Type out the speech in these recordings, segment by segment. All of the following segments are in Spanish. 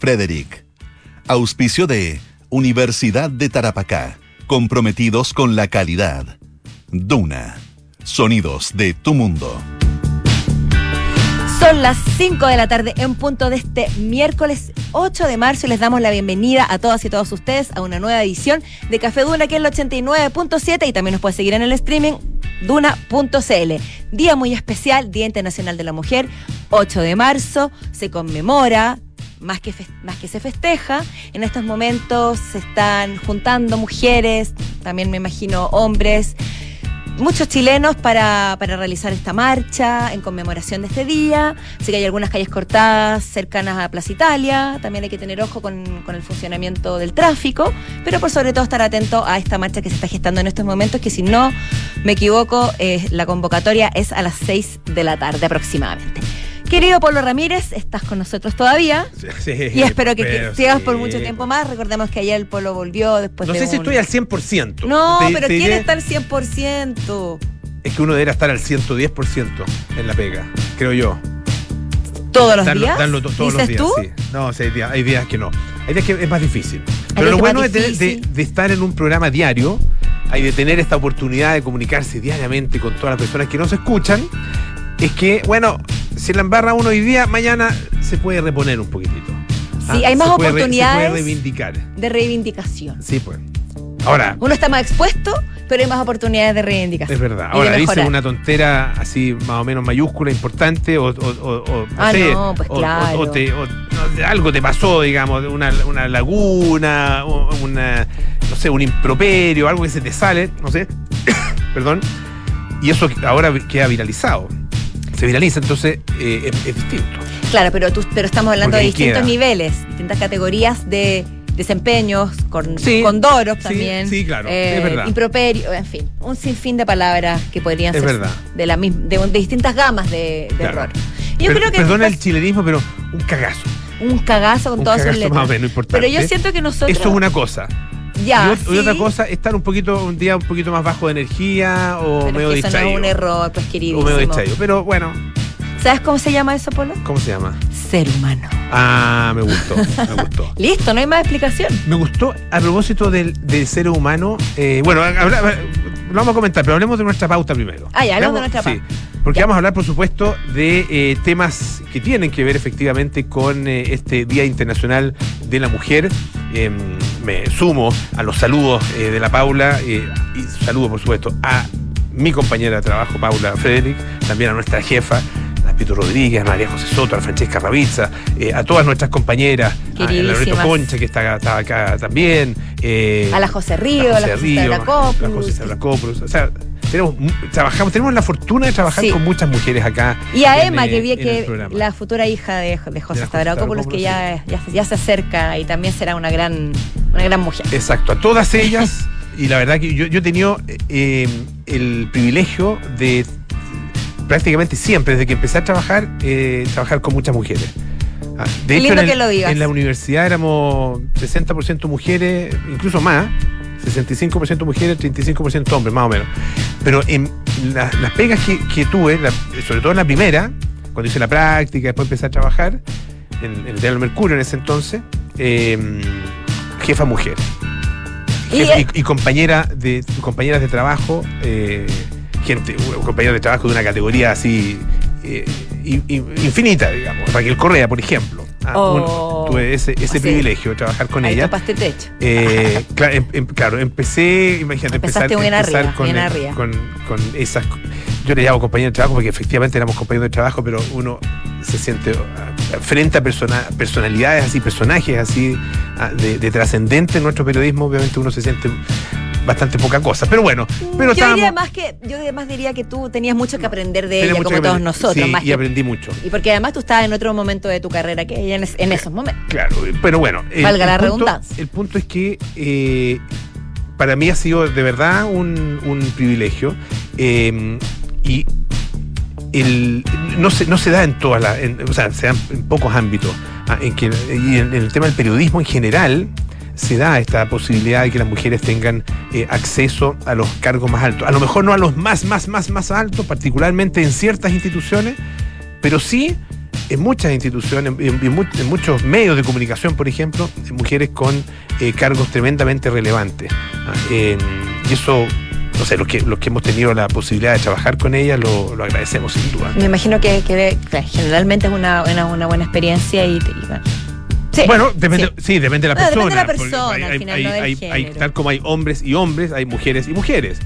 Frederick. Auspicio de Universidad de Tarapacá, comprometidos con la calidad. Duna, sonidos de tu mundo. Son las 5 de la tarde en punto de este miércoles 8 de marzo y les damos la bienvenida a todas y todos ustedes a una nueva edición de Café Duna que es el 89.7 y también nos puede seguir en el streaming duna.cl. Día muy especial, Día Internacional de la Mujer, 8 de marzo, se conmemora, más que, más que se festeja. En estos momentos se están juntando mujeres, también me imagino hombres, muchos chilenos para, realizar esta marcha en conmemoración de este día. Sé que hay algunas calles cortadas cercanas a Plaza Italia. También hay que tener ojo con, el funcionamiento del tráfico. Pero por sobre todo estar atento a esta marcha que se está gestando en estos momentos, que si no me equivoco, eh, la convocatoria es a las 6 de la tarde aproximadamente. Querido Polo Ramírez, estás con nosotros todavía. Sí, y espero que, sigas por mucho tiempo más. Recordemos que ayer el Polo volvió después de. No sé si estoy al 100%. No, pero ¿quién está al 100%? Es que uno debería estar al 110% en la pega, creo yo. ¿Todos los días? todos los días, tú? Sí. No, hay días, que no. Hay días que es más difícil. Pero lo bueno de, estar en un programa diario, hay de tener esta oportunidad de comunicarse diariamente con todas las personas que nos escuchan, es que, bueno, si la embarra uno hoy día, mañana se puede reponer un poquitito. Sí, hay ah, más oportunidades. se puede reivindicar. De reivindicación. Sí, pues. Ahora. Uno está más expuesto, pero hay más oportunidades de reivindicación. Es verdad. Ahora dice una tontera así más o menos mayúscula, importante, o, o, ah, no, pues claro. o, algo te pasó, digamos, una, una laguna, una, no sé, un improperio, algo que se te sale, no sé, perdón, y eso ahora queda viralizado se viraliza, entonces eh, es, distinto. Claro, pero, tú, pero estamos hablando de distintos niveles, distintas categorías de desempeños, con, con doros también. Sí, claro, es eh, verdad. Improperio, en fin, un sinfín de palabras que podrían ser De, la, de, distintas gamas de, error. yo creo que perdona el chilenismo, pero un cagazo. Un cagazo con todas sus letras. Más o menos, importante. Pero yo siento que nosotros. Eso es una cosa. Ya, y, otra cosa, estar un poquito, un día un poquito más bajo de energía o pero medio es que Eso no es un error, pues querido. O medio distraído. Pero bueno. ¿Sabes cómo se llama eso, Polo? ¿Cómo se llama? Ser humano. Ah, me gustó, me gustó. Listo, no hay más explicación. Me gustó, a propósito del, ser humano, eh, bueno, lo vamos a comentar, pero hablemos de nuestra pauta primero. Ah, ya, hablamos de nuestra pauta. Sí, porque vamos a hablar, por supuesto, de eh, temas que tienen que ver efectivamente con eh, este Día Internacional de la Mujer. Em, me sumo a los saludos de la Paula y saludo, por supuesto, a mi compañera de trabajo, Paula Frederick, también a nuestra jefa, Pito Rodríguez, a María José Soto, a Francesca Ravizza, eh, a todas nuestras compañeras, a Loreto Concha, que está, acá también. Eh, a la José Río, a la José Río, la José O sea, tenemos, trabajamos, tenemos la fortuna de trabajar con muchas mujeres acá. Y a Emma, que vi que la futura hija de, José Stavrakopoulos, que ya, ya, se acerca y también será una gran, una gran mujer. Exacto, a todas ellas. y la verdad que yo, yo he tenido eh, el privilegio de prácticamente siempre, desde que empecé a trabajar, eh, trabajar con muchas mujeres. Ah, de hecho, en, la universidad éramos 60% mujeres, incluso más, 65% mujeres, 35% hombres, más o menos. Pero en las pegas que, tuve, sobre todo en la primera, cuando hice la práctica, después empecé a trabajar, en, el Diario Mercurio en ese entonces, em, jefa mujer. y, compañera de, compañeras de trabajo. Eh, gente, compañeros de trabajo de una categoría así eh, infinita, digamos. Raquel Correa, por ejemplo. Ah, oh. tuve ese, ese privilegio de trabajar con ella. techo. Eh, em, em, claro, empecé, imagínate, empezar, empezar con, con, con, esas. Yo le llamo compañeros de trabajo porque efectivamente éramos compañeros de trabajo, pero uno se siente ah, frente a personalidades así, personajes así ah, de, de trascendente en nuestro periodismo, obviamente uno se siente bastante poca cosa. Pero bueno, pero yo diría más que Yo además diría que tú tenías mucho que aprender de ella, como todos nosotros. Sí, y aprendí mucho. Y porque además tú estabas en otro momento de tu carrera que ella en, esos momentos. Claro, pero bueno. Valga la redundancia. El punto es que eh, para mí ha sido de verdad un, privilegio. Eh, y el, no, se, no se da en todas las, o sea, se da en pocos ámbitos. Ah, en que, y en, el tema del periodismo en general, se da esta posibilidad de que las mujeres tengan eh, acceso a los cargos más altos. A lo mejor no a los más, más, más, más altos, particularmente en ciertas instituciones, pero sí en muchas instituciones, en, en mu- en muchos medios de comunicación, por ejemplo, mujeres con eh, cargos tremendamente relevantes. Ah, y eso, no sé, los que, los que hemos tenido la posibilidad de trabajar con ellas lo, lo agradecemos sin duda. Me imagino que, generalmente es una, una, una buena experiencia y, y bueno. Sí, Bueno, depende, sí. sí. depende de la No, persona. depende de la persona, al final, no del hay- hay- género. tal como hay hombres y hombres, hay mujeres y mujeres.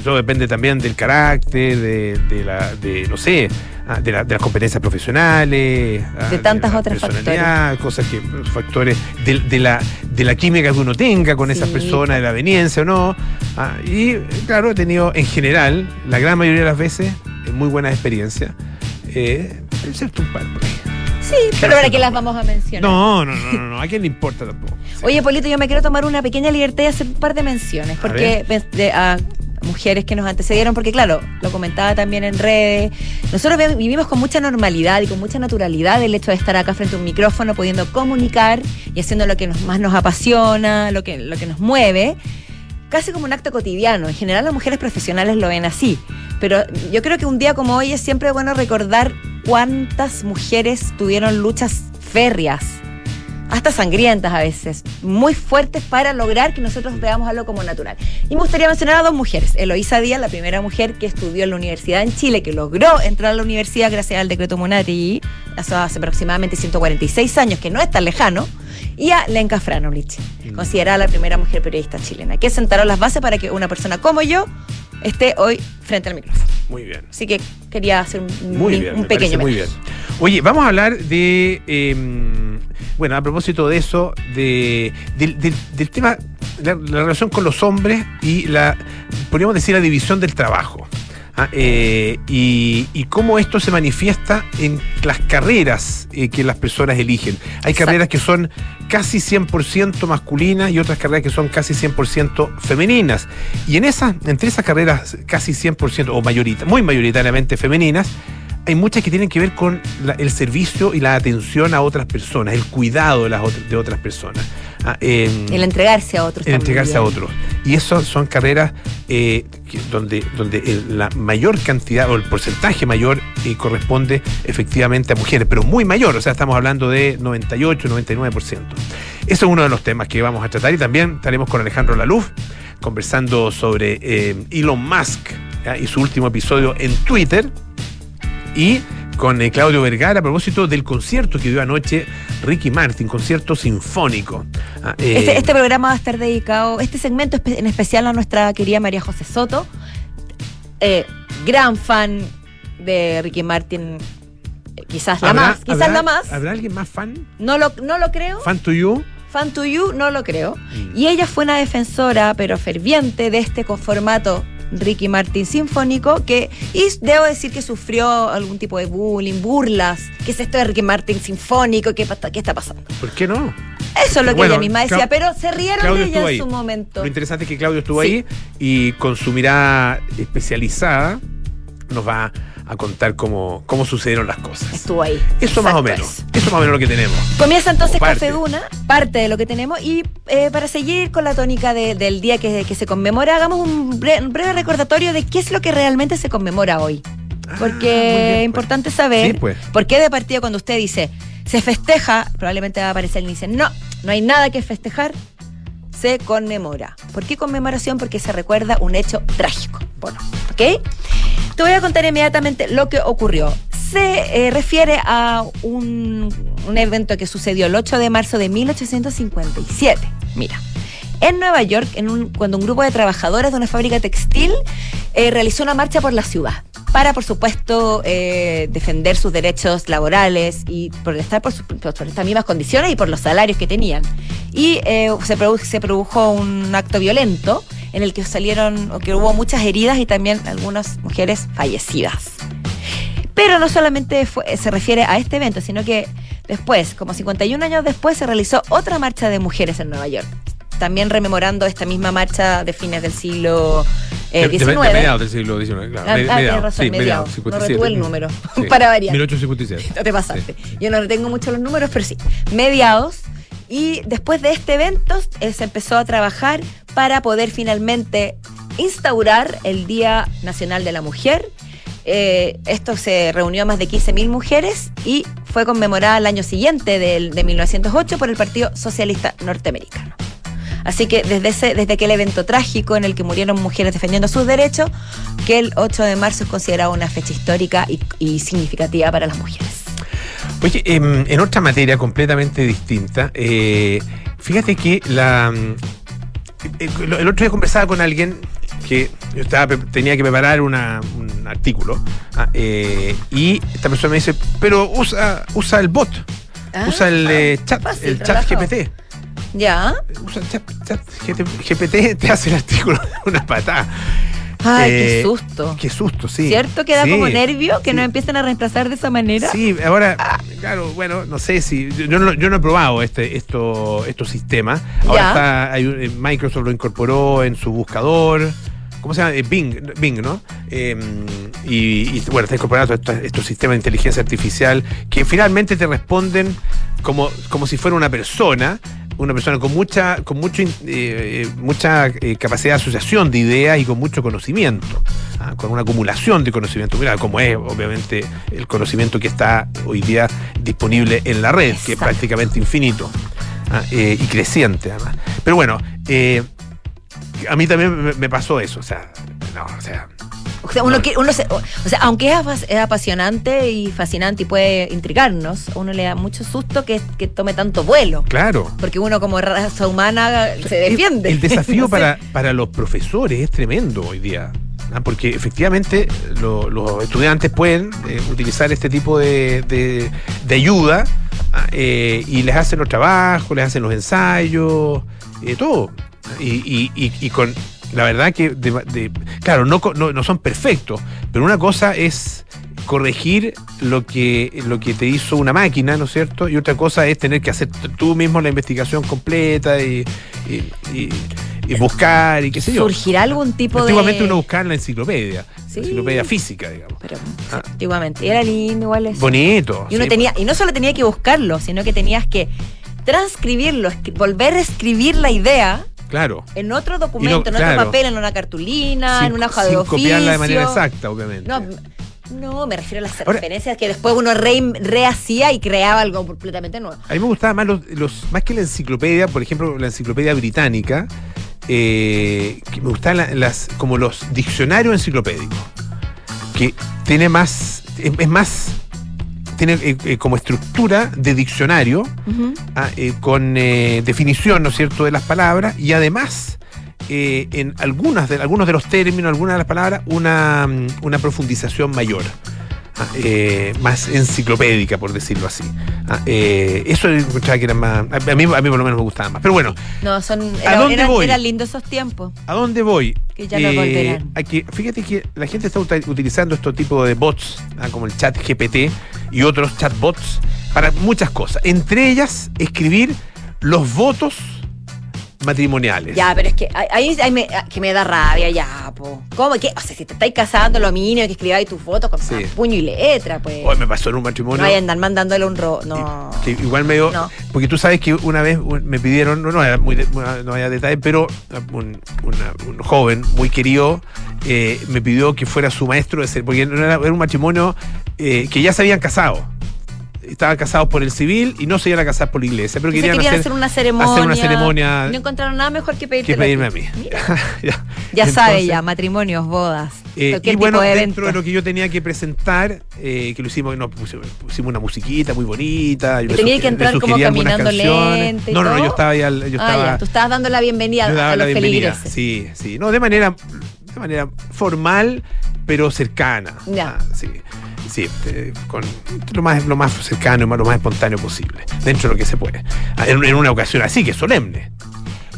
Eso depende también del carácter, de, de la, de, no sé, ah, de, la- de las competencias profesionales, ah, De tantas la otras personalidad, cosas que, factores de, de la, de la química que uno tenga con esas personas, de la veniencia o no. Ah, y claro, he tenido en general, la gran mayoría de las veces, muy buenas experiencias. Eh, excepto un par por ahí. Sí, pero ahora que las vamos a mencionar. No, no, no, no, no, a quién le importa tampoco. Sí. Oye, Polito, yo me quiero tomar una pequeña libertad y hacer un par de menciones, porque de- a mujeres que nos antecedieron, porque claro, lo comentaba también en redes, nosotros vi- vivimos con mucha normalidad y con mucha naturalidad el hecho de estar acá frente a un micrófono, pudiendo comunicar y haciendo lo que nos, más nos apasiona, lo que, lo que nos mueve, casi como un acto cotidiano. En general las mujeres profesionales lo ven así, pero yo creo que un día como hoy es siempre bueno recordar cuántas mujeres tuvieron luchas férreas hasta sangrientas a veces, muy fuertes para lograr que nosotros veamos algo como natural. Y me gustaría mencionar a dos mujeres. Eloísa Díaz, la primera mujer que estudió en la universidad en Chile, que logró entrar a la universidad gracias al decreto Munati, eso hace aproximadamente 146 años, que no es tan lejano, y a Lenka Franulich, considerada la primera mujer periodista chilena, que sentaron las bases para que una persona como yo esté hoy frente al micrófono. Muy bien. Así que quería hacer un, Muy un bien, me pequeño muy bien. Oye, vamos a hablar de. eh, bueno, a propósito de eso, de, del, del- del tema, la, la relación con los hombres y la, podríamos decir, la división del trabajo. Ah, eh, y, y cómo esto se manifiesta en las carreras eh, que las personas eligen. Hay Exacto. carreras que son casi 100% masculinas y otras carreras que son casi 100% femeninas. Y en esas, entre esas carreras casi 100% o mayorita, muy mayoritariamente femeninas, hay muchas que tienen que ver con la- el servicio y la atención a otras personas, el cuidado de, las de otras personas. Ah, em, El entregarse a otros. el entregarse a otros. Y esas son carreras eh, donde, donde la mayor cantidad o el porcentaje mayor eh, corresponde efectivamente a mujeres, pero muy mayor, o sea, estamos hablando de 98, 99%. Eso es uno de los temas que vamos a tratar y también estaremos con Alejandro Laluf conversando sobre eh, Elon Musk ¿ya? y su último episodio en Twitter y con eh, Claudio Vergara a propósito del concierto que dio anoche Ricky Martin, concierto sinfónico. Ah, eh, Este, este programa va a estar dedicado, este segmento en especial a nuestra querida María José Soto, eh, gran fan de Ricky Martin, quizás la ¿habrá- más, quizás habrá- la más. ¿Habrá alguien más fan? No lo, no lo creo. ¿Fan to you? Fan to you, no lo creo. Mm. Y ella fue una defensora, pero ferviente, de este formato Ricky Martin sinfónico, que, y debo decir que sufrió algún tipo de bullying, burlas. ¿Qué es esto de Ricky Martin sinfónico? ¿Qué, qué está pasando? ¿Por qué no? Eso es lo que Bueno, ella misma decía, pero se rieron Claudio de ella en ahí. su momento. Lo interesante es que Claudio estuvo Sí. ahí y con su mirada especializada nos va a contar cómo, cómo sucedieron las cosas. Estuvo ahí. Eso más o menos. eso. Eso más o menos lo que tenemos. Comienza entonces. Café Duna, parte de lo que tenemos. Y eh, para seguir con la tónica de- del día que, que se conmemora, hagamos un bre- un breve recordatorio de qué es lo que realmente se conmemora hoy. Ah, Porque bien, es pues. importante saber Sí, pues. por qué de partida cuando usted dice se festeja, probablemente va a aparecer y dice no, no hay nada que festejar, se conmemora. ¿Por qué conmemoración? Porque se recuerda un hecho trágico. Bueno, ¿ok? Te voy a contar inmediatamente lo que ocurrió. Se eh, refiere a un, un evento que sucedió el 8 de marzo de 1857. Mira, en Nueva York, cuando un grupo de trabajadoras de una fábrica textil eh, realizó una marcha por la ciudad para, por supuesto, eh, defender sus derechos laborales y protestar por, sus- por estas mismas condiciones y por los salarios que tenían. Y eh, se, produ- se produjo un acto violento en el que salieron, o que hubo muchas heridas y también algunas mujeres fallecidas. Pero no solamente se refiere a este evento, sino que después, como 51 años después, se realizó otra marcha de mujeres en Nueva York. También rememorando esta misma marcha de fines del siglo eh, De- de- de XIX. mediados del siglo XIX, claro. Ah, ah, mediados, tienes razón, sí, mediados. No 57. retuve el número, Sí. para variar. 1857. No te pasaste. Yo no tengo mucho los números, pero sí. Mediados. Y después de este evento eh, se empezó a trabajar para poder finalmente instaurar el Día Nacional de la Mujer Eh, esto se reunió a más de 15.000 mujeres y fue conmemorada el año siguiente del, de 1908 por el Partido Socialista Norteamericano. Así que desde, ese, desde aquel evento trágico en el que murieron mujeres defendiendo sus derechos, que el 8 de marzo es considerado una fecha histórica y, y significativa para las mujeres. Oye, em, en otra materia completamente distinta, eh, fíjate que la, mm, eh, el otro día conversaba con alguien que yo estaba, tenía que preparar una- un artículo ah, eh, y esta persona me dice, pero usa, usa el bot, Ah, usa el eh, chat, fácil, el chat relajado. GPT. ¿Ya? GPT, te hace el artículo de una patada. Ay, Eh, qué susto. Qué susto, sí. ¿Cierto? Que da Sí, como nervio que sí. nos empiecen a reemplazar de esa manera. Sí, ahora, claro, bueno, no sé si. Yo no, yo no he probado este, esto, estos sistemas. Ahora Ya. está, hay eh, Microsoft lo incorporó en su buscador. ¿Cómo se llama? Eh, Bing, Bing, ¿no? Eh, y, y, bueno, está incorporado estos, estos sistemas de inteligencia artificial que finalmente te responden como, como si fuera una persona. Una persona con mucha, con mucho, eh, eh, mucha eh, capacidad de asociación de ideas y con mucho conocimiento, ah, con una acumulación de conocimiento, mira, como es obviamente el conocimiento que está hoy día disponible en la red, que es prácticamente infinito ah, eh, y creciente además. Pero bueno, a mí también me, me pasó eso, o sea, no, o sea, O sea, uno No. quiere- uno se- o o sea, aunque es, es apasionante y fascinante y puede intrigarnos, a uno le da mucho susto que, que tome tanto vuelo. claro. Porque uno como raza humana se defiende. El, el desafío No sé. para, para los profesores es tremendo hoy día. ¿ah? Porque efectivamente lo- los estudiantes pueden eh, utilizar este tipo de, de- de ayuda ¿ah? Eh, y les hacen los trabajos, les hacen los ensayos, eh, todo. Y, y- y- y con la verdad que, de- de- claro, no, no, no son perfectos, pero una cosa es corregir lo que, lo que te hizo una máquina, ¿no es cierto? Y otra cosa es tener que hacer tú mismo la investigación completa y, y- y- y buscar y qué sé yo. ¿Surgirá algún tipo Antiguamente de...? uno buscaba en la enciclopedia, Sí. enciclopedia física, digamos. Pero, Ah. antiguamente. Era lindo igual eso. Bonito. Y uno sí. tenía, y no solo tenía que buscarlo, sino que tenías que transcribirlo, volver a escribir la idea Claro. en otro documento, en claro. otro papel, en una cartulina, Sin- en una hoja de oficio. copiarla de manera exacta, obviamente. No, no, me refiero a las Ahora- referencias que después uno re- rehacía y creaba algo completamente nuevo. A mí me gustaba más los, los- más que la enciclopedia, por ejemplo, la enciclopedia británica, eh, que me gustaban la- las como los diccionarios enciclopédicos, que tiene más, es, es más, tiene eh, eh, como estructura de diccionario, ah, eh, con definición, ¿no es cierto?, de las palabras y además en algunas de, algunos de los términos, algunas de las palabras, una, mm, una profundización mayor. ah, eh, más enciclopédica, por decirlo así. Ah, eh, eso encontraba que era más. A mí, a mí por lo menos me gustaba más. Pero bueno, No, son, ¿A dónde eran, voy? eran lindos esos tiempos. ¿a dónde voy? Que ya no volverán. a que- fíjate que la gente está utilizando estos tipos de bots, ah, como el chat GPT y otros chatbots, para muchas cosas. Entre ellas, escribir los votos matrimoniales. Ya, pero es que ahí, ahí- me, que me da rabia ya, po. ¿Cómo que? O sea, si te estáis casando, lo mínimo que escribáis tus fotos con Sí. puño y letra, pues. Hoy me pasó en un no matrimonio. vayan a andar mandándole un ro... No. que igual me dio. No. Porque tú sabes que una vez me pidieron, no, no, era muy de- no había detalle, pero un, una- un joven muy querido eh, me pidió que fuera su maestro de ser, porque no era, era un matrimonio eh, que ya se habían casado. Estaban casados por el civil y no se iban a casar por la iglesia, pero querían, querían hacer, hacer una ceremonia. hacer una ceremonia No encontraron nada mejor que pedirte que pedirme a mí. Ya, ya sabe ya, matrimonios, bodas, eh, y bueno, de dentro de lo que yo tenía que presentar, eh, que lo hicimos, no, pusimos, pusimos una musiquita muy bonita. yo tenía que entrar como caminando y No, no, no, yo estaba ahí, al- yo ah, estaba, ya, tú estabas dando la bienvenida yo daba a la los bienvenida. feligreses. Sí, sí. No, de manera, de manera formal, pero cercana. Ya. Ah, sí. Sí, eh, con lo más, lo más cercano, lo más espontáneo posible, dentro de lo que se puede. Ah, En, en una ocasión así, que es solemne.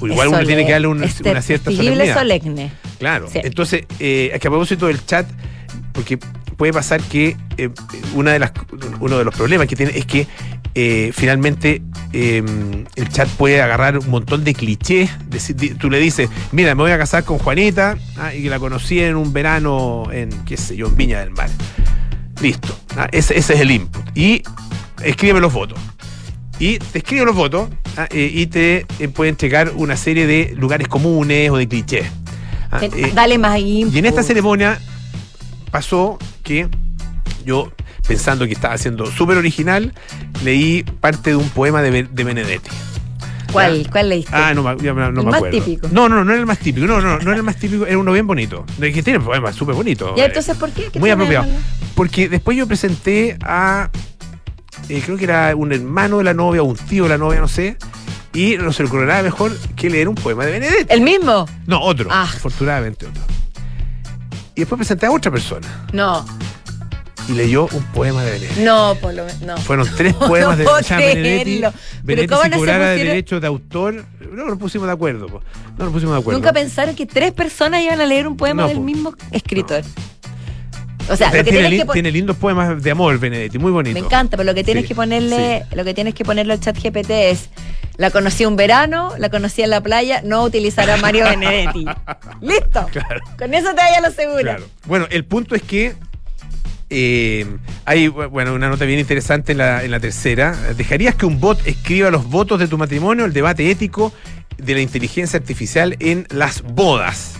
O igual Es uno tiene que darle un- este una cierta solemnidad. solemne. Claro. Sí. Entonces, eh, es que a propósito del chat, porque puede pasar que eh, una de las, uno de los problemas que tiene es que eh, finalmente eh, el chat puede agarrar un montón de clichés. Deci- di- tú le dices, mira, me voy a casar con Juanita ah, y que la conocí en un verano en, qué sé yo, en Viña del Mar. Listo. ah, ese, ese es el input. Y escríbeme los votos. Y te escribe los votos ah, eh, y te eh, puede entregar una serie de lugares comunes o de clichés. Ah, Eh, eh, Dale más input. y en esta ceremonia pasó que yo, pensando que estaba siendo súper original, leí parte de un poema de Benedetti. ¿Cuál, ¿Cuál leíste? Ah, no, me- ya no El me más acuerdo. típico. No, no, no era el más típico. No, no, no era el más típico, era uno bien bonito. De que tiene poemas súper bonitos. ¿Y entonces por qué? ¿Qué Muy apropiado. malo? Porque después yo presenté a. eh, creo que era un hermano de la novia un tío de la novia, no sé. Y no se le ocurrió nada mejor que leer un poema de Benedetti. ¿El mismo? No, otro. Ah. Afortunadamente otro. Y después presenté a otra persona No, y leyó un poema de Benedetti. no, por lo menos. No. Fueron tres No poemas de puedo Jean Benedetti. Pero Benedetti ¿cómo si no se cobrara pusieron- derechos de autor. No nos pusimos de acuerdo. po. No nos pusimos de acuerdo. Nunca pensaron que tres personas iban a leer un poema No, del po. mismo escritor. O sea, Tiene, lo que tienes lin- que tiene lindos poemas de amor, Benedetti, muy bonito. Me encanta, pero lo que tienes Sí, que ponerle, lo que tienes que ponerle al chat GPT es la conocí un verano, la conocí en la playa, no utilizará Mario Benedetti. Listo. Claro. Con eso te vaya lo seguro. Claro. Bueno, el punto es que eh, hay bueno, una nota bien interesante en la, en la tercera. ¿Dejarías que un bot escriba los votos de tu matrimonio? El debate ético de la inteligencia artificial en las bodas.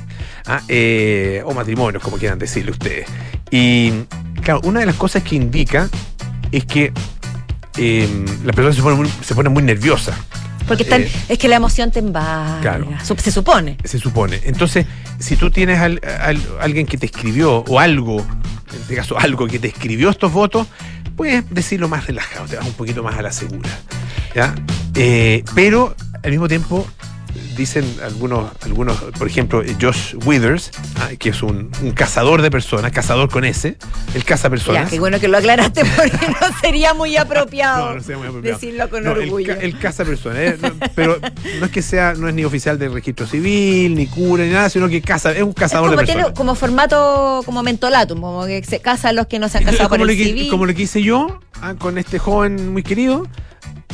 Ah, eh, o matrimonios, como quieran decirle ustedes. Y claro, una de las cosas que indica es que eh, las personas se ponen muy, se muy nerviosas. Porque están, Eh, es que la emoción te embarga. Claro. Se supone. se supone. Entonces, si tú tienes al- al- alguien que te escribió o algo, en este caso algo que te escribió estos votos, puedes decirlo más relajado, te vas un poquito más a la segura. ¿ya? Eh, pero al mismo tiempo dicen algunos, algunos por ejemplo, Josh Withers, ah, que es un, un cazador de personas, cazador con S, él caza Ya, personas. qué bueno que lo aclaraste porque no sería muy apropiado No, no sea muy apropiado. decirlo con No, el orgullo. ca- El, caza personas, eh, pero no es que sea, no es ni oficial del registro civil, ni cura, ni nada, sino que caza, es un Es cazador como de tiene personas. como formato como mentolatum, como que se casan los que no se han Entonces, casado por como, el que, civil. como lo que hice yo ah, con este joven muy querido,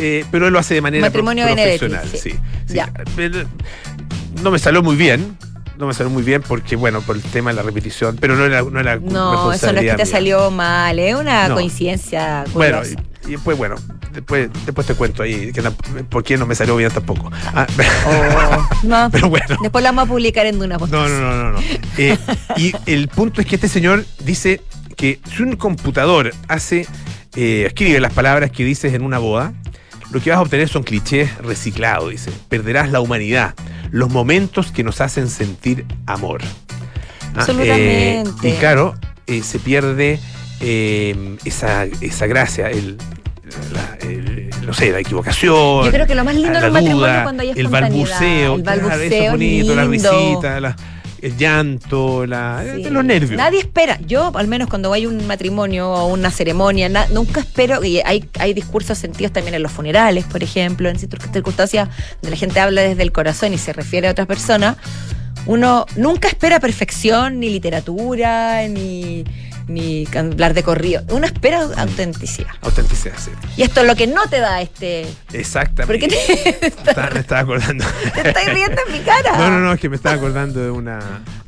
eh, pero él lo hace de manera Matrimonio profesional. sí. Sí, sí. Ya. Pero No me salió muy bien. No me salió muy bien porque, bueno, por el tema de la repetición, pero no era, no era No, eso no es que te salió mal, es una No. coincidencia Bueno, curiosa. y, y después, bueno, después, después te cuento ahí que por qué no me salió bien tampoco. Ah, Oh, no. pero bueno. Después la vamos a publicar en Duna No, no, no, no. no. Eh, y el punto es que este señor dice que si un computador hace, eh, escribe las palabras que dices en una boda, lo que vas a obtener son clichés reciclados, dice. Perderás la humanidad, los momentos que nos hacen sentir amor. Ah, Absolutamente. eh, y claro, eh, se pierde eh, esa, esa gracia, el, la- el- no sé, la equivocación. Yo creo que lo más lindo la un matrimonio cuando hay el balbuceo, el claro, eso balbuceo es bonito, la lindo. risita, la- el llanto, la, Sí. los nervios. Nadie espera. Yo, al menos cuando hay un matrimonio o una ceremonia, na- nunca espero. Y hay, hay discursos sentidos también en los funerales, por ejemplo, en circunstancias donde la gente habla desde el corazón y se refiere a otras personas. Uno nunca espera perfección, ni literatura, ni, ni hablar de corrido. Uno espera autenticidad. Autenticidad, sí. Y esto es lo que no te da este. ¿Por Exactamente. qué te, Estaba- me estaba acordando. te estás riendo en mi cara? No, no, no, es que me estaba acordando de una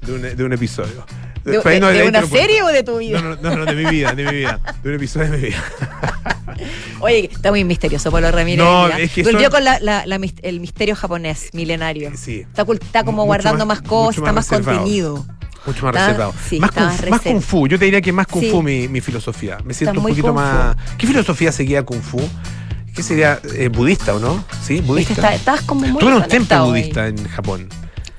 de un, de un episodio. ¿De, de- una serie o de tu vida? No, no, no, no, de mi vida, de mi vida. De un episodio de mi vida. Oye, está muy misterioso, Pablo Ramírez. No, mira. es que Volvió son- con la- la- el misterio japonés milenario. Sí. Está, como Mucho guardando más- más, cosas, está más reservado. contenido. Mucho más Está- reservado. sí, más, kung, más más reserva. kung fu. Yo te diría que más kung Sí. fu mi, mi filosofía. Me siento un poquito más. ¿Qué filosofía seguía kung fu? ¿Qué sería? Eh, ¿Budista o no? Sí, budista. está- Estás como muy Tuve un templo ahí. budista en Japón.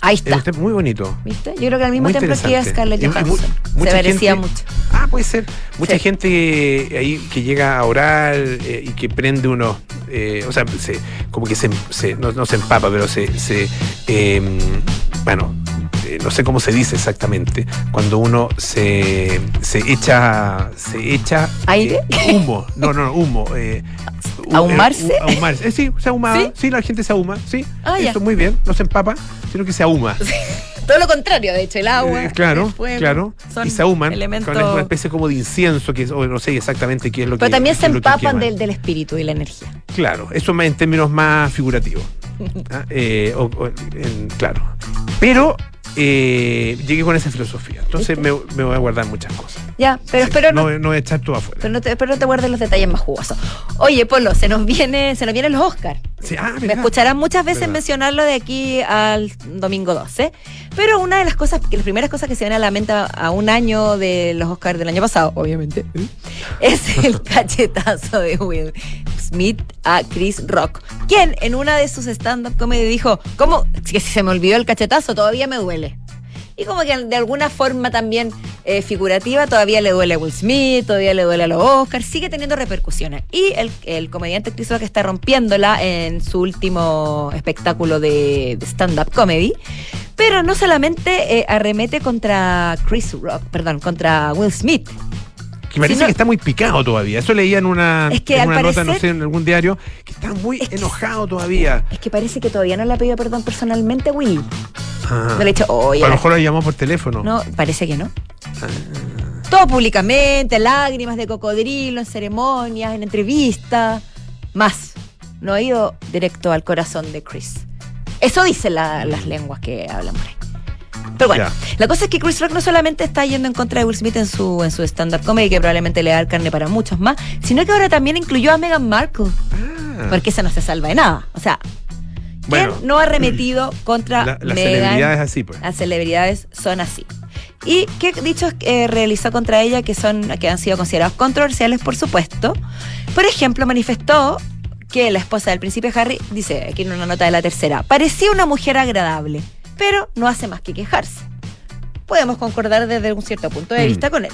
Ahí está. templo muy bonito. ¿Viste? Yo creo que al mismo Muy tiempo que. Scarlett Johansson. Se parecía gente- mucho. Ah, puede ser. Mucha Sí. gente ahí que llega a orar eh, y que prende unos. eh, o sea, se- como que se, se- no, no se empapa, pero se. se, eh, bueno, eh, no sé cómo se dice exactamente. Cuando uno se, se echa. Se echa. ¿Aire? eh, humo. No, no, humo. eh, hu- ¿Ahumarse? hu- ahumarse. Sí, se ahuma. ¿Sí? ¿Sí? la gente se ahuma. Sí. Ah. Eso muy bien. No se empapa, sino que se ahuma. Todo lo contrario, de hecho, el agua. Eh, claro, el fuego, claro. son Y se ahuman elementos- con una especie como de incienso, que es- no sé exactamente qué es lo que Pero también se empapan del, del espíritu y la energía. Claro, eso más en términos más figurativos. Ah, eh, o- claro. Pero eh, llegué con esa filosofía. Entonces me, me voy a guardar muchas cosas. Ya, pero Sí, espero no, no, no voy a echar todo afuera. pero no te, pero no te guardes los detalles más jugosos. Oye, Polo, se nos viene, se nos vienen los Oscars. Sí, ah, Me escucharán muchas veces Verdad. mencionarlo de aquí al domingo 12. Pero una de las cosas, que las primeras cosas que se vienen a la mente a, a un año de los Oscars del año pasado, obviamente, es el cachetazo de Will Smith a Chris Rock, quien en una de sus stand-up comedy dijo, ¿cómo? Que si se me olvidó el cachetazo, todavía me duele. Y como que de alguna forma también eh, figurativa, todavía le duele a Will Smith, todavía le duele a los Oscars, sigue teniendo repercusiones. Y el, el comediante Chris Rock está rompiéndola en su último espectáculo de, de stand-up comedy. Pero no solamente eh, arremete contra Chris Rock, perdón, contra Will Smith. Que parece Si no- que está muy picado todavía. Eso leía en una, Es que en nota, no sé, en algún diario, que está muy Es que- enojado todavía. Es que parece que todavía no le ha pedido perdón personalmente a Will. Ah. No le ha dicho, oye, a lo mejor lo llamó por teléfono. no, parece que no. Ah. Todo públicamente, lágrimas de cocodrilo, en ceremonias, en entrevistas, más. No ha ido directo al corazón de Chris. Eso dicen la- las lenguas que hablan por ahí. Pero bueno, la cosa es que Chris Rock no solamente está yendo en contra de Will Smith en su, en su stand-up comedy, que probablemente le da el carne para muchos más, sino que ahora también incluyó a Meghan Markle, Ah. porque esa no se salva de nada. O sea, ¿quién Bueno, no ha arremetido contra la- las Meghan celebridades así, pues. las celebridades son así. ¿Y qué dichos eh, realizó contra ella que, son, que han sido considerados controversiales, por supuesto? Por ejemplo, manifestó que la esposa del príncipe Harry, dice aquí en una nota de la tercera, parecía una mujer agradable, pero no hace más que quejarse. Podemos concordar desde un cierto punto de Mm. vista con él.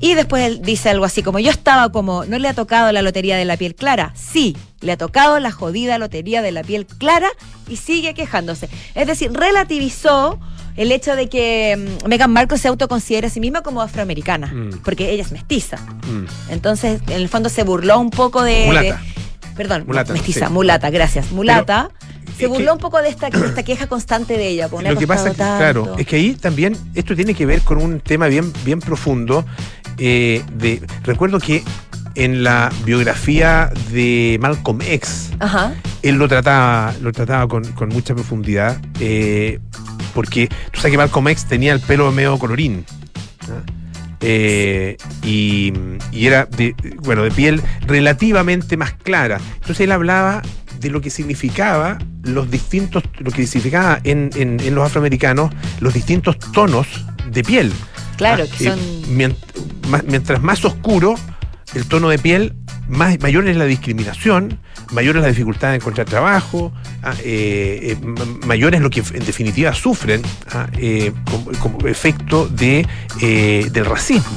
Y después él dice algo así como, yo estaba como, ¿no le ha tocado la lotería de la piel clara? Sí, le ha tocado la jodida lotería de la piel clara y sigue quejándose. Es decir, relativizó el hecho de que mm, Meghan Markle se autoconsidera a sí misma como afroamericana, Mm. porque ella es mestiza. Mm. Entonces, en el fondo se burló un poco de... Mulata. de- perdón, Mulata, mestiza, sí. mulata, gracias. Mulata. Se burló que- un poco de esta, de esta queja constante de ella. ha Lo que pasa es que, costado claro, es que ahí también esto tiene que ver con un tema bien, bien profundo. eh, de, recuerdo que en la biografía de Malcolm X, Ajá. él lo trataba, lo trataba con, con mucha profundidad, eh, porque tú sabes que Malcolm X tenía el pelo medio colorín. Eh, y, y era de, bueno, de piel relativamente más clara. Entonces él hablaba de lo que significaba los distintos, lo que significaba en, en- en los afroamericanos los distintos tonos de piel. Claro, Ah, que eh, son... mient- más- mientras más oscuro el tono de piel, más, mayor es la discriminación, mayor es la dificultad de encontrar trabajo, ah, eh, eh, ma- mayor es lo que en definitiva sufren ah, eh, como, como efecto de, eh, del racismo.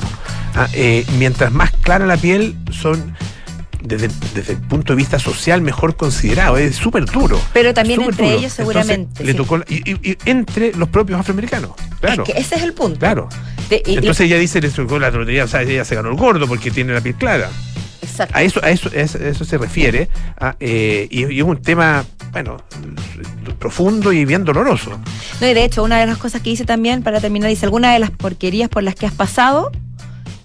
Ah, eh, mientras más clara la piel, son desde, desde el punto de vista social mejor considerados. Es súper duro. Pero también entre duro. ellos Entonces, seguramente. le tocó, y, y- y entre los propios afroamericanos. Claro. Es que ese es el punto. Claro. De- y- y- Entonces ella dice, le tocó la lotería, o sea, ella se ganó el gordo porque tiene la piel clara. exacto. A eso, a eso, a eso, a se refiere. ah, eh, y, es un tema, bueno, profundo y bien doloroso. No, y de hecho, una de las cosas que dice también, para terminar, dice, algunas de las porquerías por las que has pasado,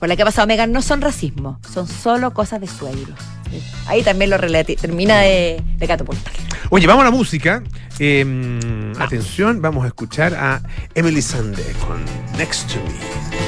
por las que ha pasado Megan, no son racismo, son solo cosas de suegros. Ahí también lo termina de, catapultar. Oye, vamos a la música. Eh, atención, vamos a escuchar a Emily Sande con Next to Me.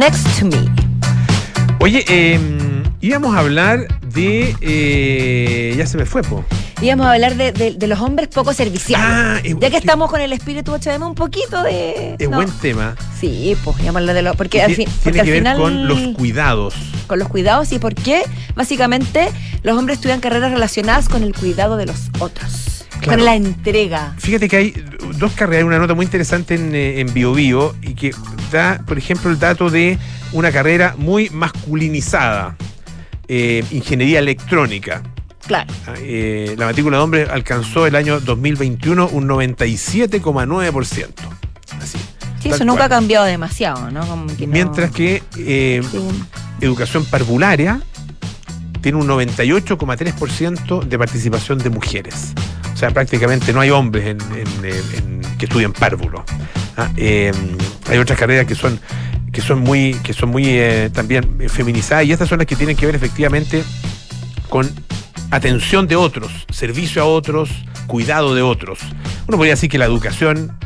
Next to Me. Oye, eh, íbamos a hablar de. eh, ya se me fue, po. Íbamos a hablar de, de- de los hombres poco serviciales. Ah, ya que estamos con el espíritu 8M, un poquito de. Es no. buen tema. Sí, pues, íbamos a hablar de lo. Porque al fin. Tiene porque que al ver final, con los cuidados. con los cuidados y por qué, básicamente, los hombres estudian carreras relacionadas con el cuidado de los otros. Claro. Con la entrega. Fíjate que hay dos carreras, hay una nota muy interesante en, eh, en BioBio y que da, por ejemplo, el dato de una carrera muy masculinizada, eh, ingeniería electrónica. Claro. Ah, eh, la matrícula de hombres alcanzó el año 2021 un 97,9%. Así. Sí, eso nunca cual. ha cambiado demasiado, ¿no? Como que no- Mientras que eh, Sí. educación parvularia tiene un 98,3% de participación de mujeres. O sea, prácticamente no hay hombres en, en, eh, en- que estudian párvulo. Ah, eh, hay otras carreras que son que son muy que son muy eh, también feminizadas y estas son las que tienen que ver efectivamente con atención de otros, servicio a otros, cuidado de otros. Uno podría decir que la educación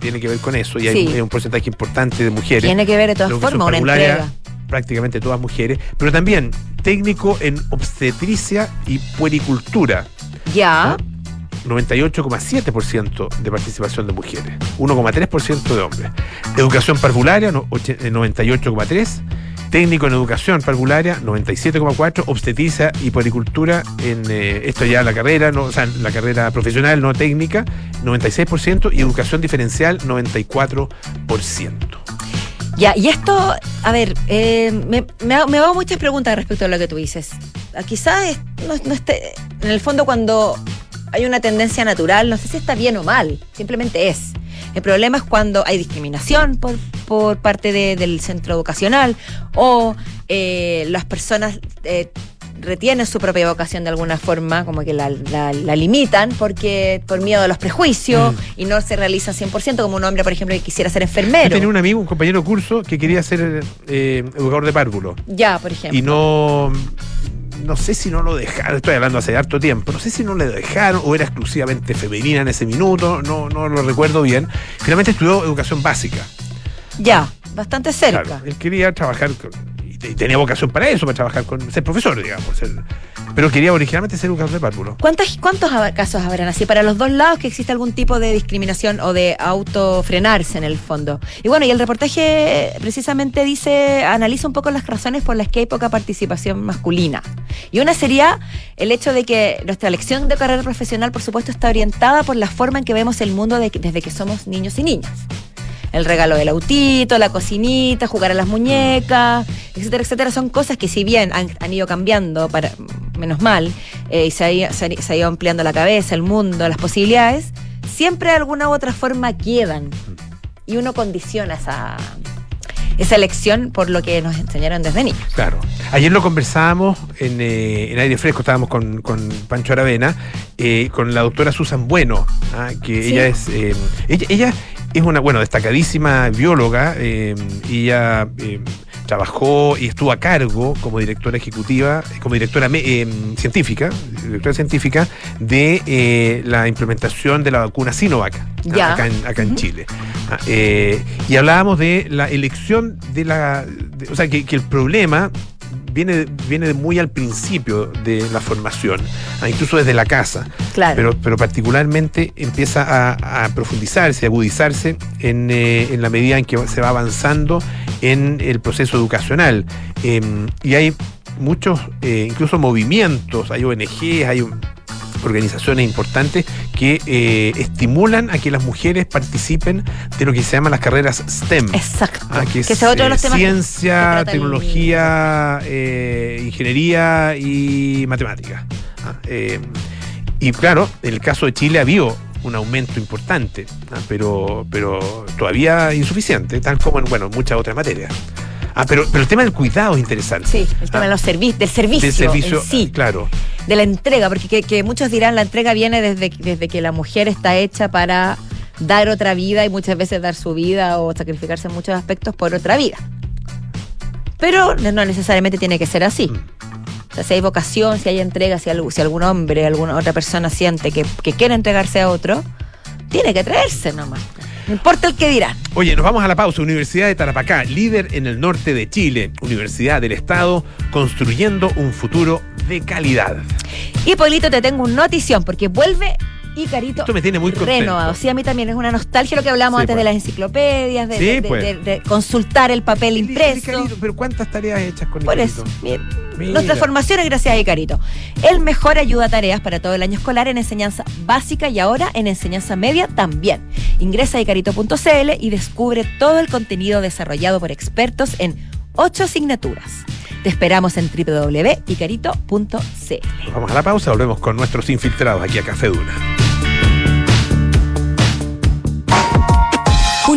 tiene que ver con eso y hay, Sí. hay un porcentaje importante de mujeres Tiene que ver de todas formas una entrega. prácticamente todas mujeres, pero también técnico en obstetricia y puericultura, Ya. 98,7% de participación de mujeres, 1,3% de hombres. Educación parvularia, no- oche- eh, 98,3%. Técnico en educación parvularia, 97,4%. Obstetricia y puericultura, en eh, esto ya la carrera, o sea, la carrera profesional, no técnica, 96%. Y educación diferencial, 94%. Ya, y esto, a ver, eh, me, hago- muchas preguntas respecto a lo que tú dices. Quizás no esté, en el fondo cuando hay una tendencia natural, no sé si está bien o mal, simplemente es. El problema es cuando hay discriminación por, por parte de- del centro educacional o eh, las personas eh, retienen su propia vocación de alguna forma, como que la, la- la limitan porque por miedo a los prejuicios Mm. y no se realizan 100% como un hombre, por ejemplo, que quisiera ser Yo enfermero. tenía un amigo, un compañero de curso, que quería ser eh, educador de párvulo. Ya, por ejemplo. Y no. No sé si no lo dejaron, estoy hablando hace harto tiempo, no sé si no le dejaron o era exclusivamente femenina en ese minuto, no, no lo recuerdo bien. Finalmente estudió educación básica. Ya, bastante cerca. Claro, él quería trabajar con- tenía vocación para eso, para trabajar con ser profesor, digamos. pero quería originalmente ser educador de párvulo. ¿Cuántos, ¿Cuántos casos habrán así? Para los dos lados que existe algún tipo de discriminación o de autofrenarse en el fondo. Y bueno, y el reportaje precisamente dice, analiza un poco las razones por las que hay poca participación masculina. Y una sería el hecho de que nuestra elección de carrera profesional, por supuesto, está orientada por la forma en que vemos el mundo desde que somos niños y niñas. El regalo del autito, la cocinita, jugar a las muñecas, etcétera, etcétera, son cosas que si bien han, han ido cambiando, para menos mal, eh, y se ha, ido- se ha- ido ampliando la cabeza, el mundo, las posibilidades, siempre de alguna u otra forma quedan. Y uno condiciona esa, esa elección por lo que nos enseñaron desde niños. Claro. Ayer lo conversábamos en, eh, en aire fresco, estábamos con, con Pancho Aravena, eh, con la doctora Susan Bueno, ah, que Sí. ella es. eh, ella, ella es una, bueno, destacadísima bióloga. eh, ella eh, trabajó y estuvo a cargo como directora ejecutiva, como directora eh, científica, directora científica de eh, la implementación de la vacuna Sinovac acá en, acá en Chile. Ah, y hablábamos de la elección de la. de- o sea, que, que el problema viene, viene muy al principio de la formación, ah, incluso desde la casa. Claro. Pero, pero particularmente empieza a, a profundizarse, a agudizarse en, eh, en la medida en que se va avanzando en el proceso educacional. Eh, y hay muchos, eh, incluso movimientos, hay ONGs, hay un- organizaciones importantes que eh, estimulan a que las mujeres participen de lo que se llaman las carreras STEM. Exacto. Ah, que es, ese es otro de los eh, temas ciencia, el- tecnología, eh, ingeniería y matemática. Ah, y claro, en el caso de Chile ha habido un aumento importante, ah, pero, pero todavía insuficiente, tal como en bueno, muchas otras materias. Ah, pero, pero el tema del cuidado es interesante. Sí, el tema Ah, de los servi- del servicio, del servicio, sí. claro. de la entrega, porque que, que muchos dirán la entrega viene desde, desde que la mujer está hecha para dar otra vida y muchas veces dar su vida o sacrificarse en muchos aspectos por otra vida. Pero no necesariamente tiene que ser así. O sea, si hay vocación, si hay entrega, si, algo- si algún hombre, alguna otra persona siente que, que quiere entregarse a otro, tiene que traerse nomás. No importa el que dirán. Oye, nos vamos a la pausa. Universidad de Tarapacá, líder en el norte de Chile. Universidad del Estado, construyendo un futuro de calidad. Y Polito, te tengo una notición, porque vuelve Icarito Esto me tiene muy renovado. Sí, a mí también es una nostalgia lo que hablamos Sí, antes pues. de las enciclopedias, de, Sí, de- de- pues. de- de consultar el papel El impreso. Icarito, Pero ¿cuántas tareas hechas con Por Icarito? eso, mira, Mira. nuestras formaciones gracias a Icarito. El mejor ayuda a tareas para todo el año escolar en enseñanza básica y ahora en enseñanza media también. Ingresa a icarito.cl y descubre todo el contenido desarrollado por expertos en ocho asignaturas. Te esperamos en www.icarito.cl. Vamos a la pausa, volvemos con nuestros infiltrados aquí a Café Duna.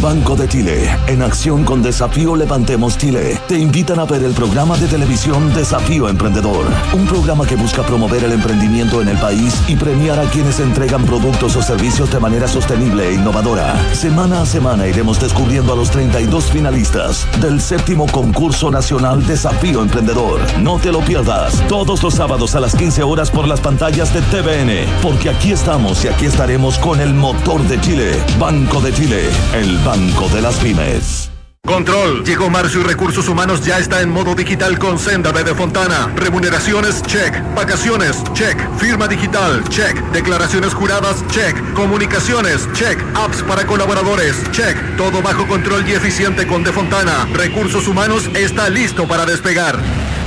Banco de Chile, en acción con Desafío Levantemos Chile, te invitan a ver el programa de televisión Desafío Emprendedor, un programa que busca promover el emprendimiento en el país y premiar a quienes entregan productos o servicios de manera sostenible e innovadora. Semana a semana iremos descubriendo a los 32 finalistas del séptimo concurso nacional Desafío Emprendedor. No te lo pierdas, todos los sábados a las 15 horas por las pantallas de TVN, porque aquí estamos y aquí estaremos con el motor de Chile, Banco de Chile, el Banco de las Pymes. Control. Llegó Marcio y Recursos Humanos ya está en modo digital con Senda de Fontana. Remuneraciones, check. Vacaciones, check. Firma digital, check. Declaraciones juradas, check. Comunicaciones, check. Apps para colaboradores, check. Todo bajo control y eficiente con De Fontana. Recursos Humanos está listo para despegar.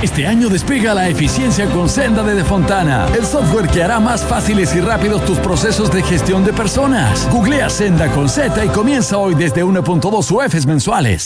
Este año despega la eficiencia con Senda de De Fontana, el software que hará más fáciles y rápidos tus procesos de gestión de personas. Googlea Senda con Z y comienza hoy desde 1.2 UFs mensuales.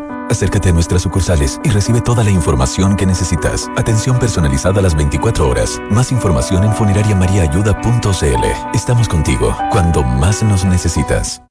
Acércate a nuestras sucursales y recibe toda la información que necesitas. Atención personalizada a las 24 horas. Más información en funerariamariaayuda.cl. Estamos contigo cuando más nos necesitas.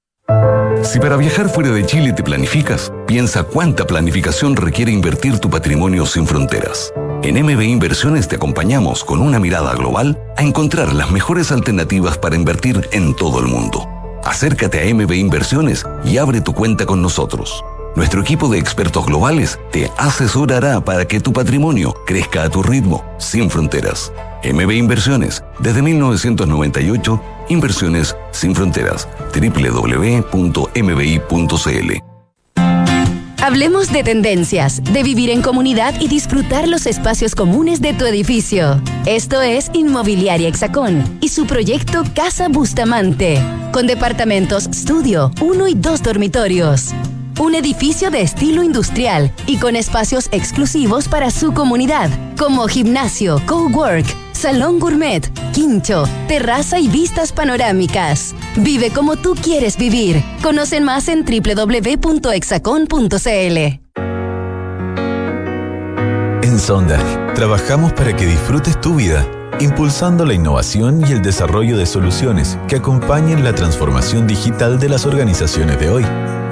Si para viajar fuera de Chile te planificas, piensa cuánta planificación requiere invertir tu patrimonio sin fronteras. En MB Inversiones te acompañamos con una mirada global a encontrar las mejores alternativas para invertir en todo el mundo. Acércate a MB Inversiones y abre tu cuenta con nosotros. Nuestro equipo de expertos globales te asesorará para que tu patrimonio crezca a tu ritmo, sin fronteras. MB Inversiones, desde 1998, Inversiones sin fronteras. www.mbi.cl Hablemos de tendencias, de vivir en comunidad y disfrutar los espacios comunes de tu edificio. Esto es Inmobiliaria Hexacón y su proyecto Casa Bustamante, con departamentos estudio, uno y dos dormitorios. Un edificio de estilo industrial y con espacios exclusivos para su comunidad, como gimnasio, cowork, salón gourmet, quincho, terraza y vistas panorámicas. Vive como tú quieres vivir. Conocen más en www.exacon.cl. En Sonda, trabajamos para que disfrutes tu vida, impulsando la innovación y el desarrollo de soluciones que acompañen la transformación digital de las organizaciones de hoy.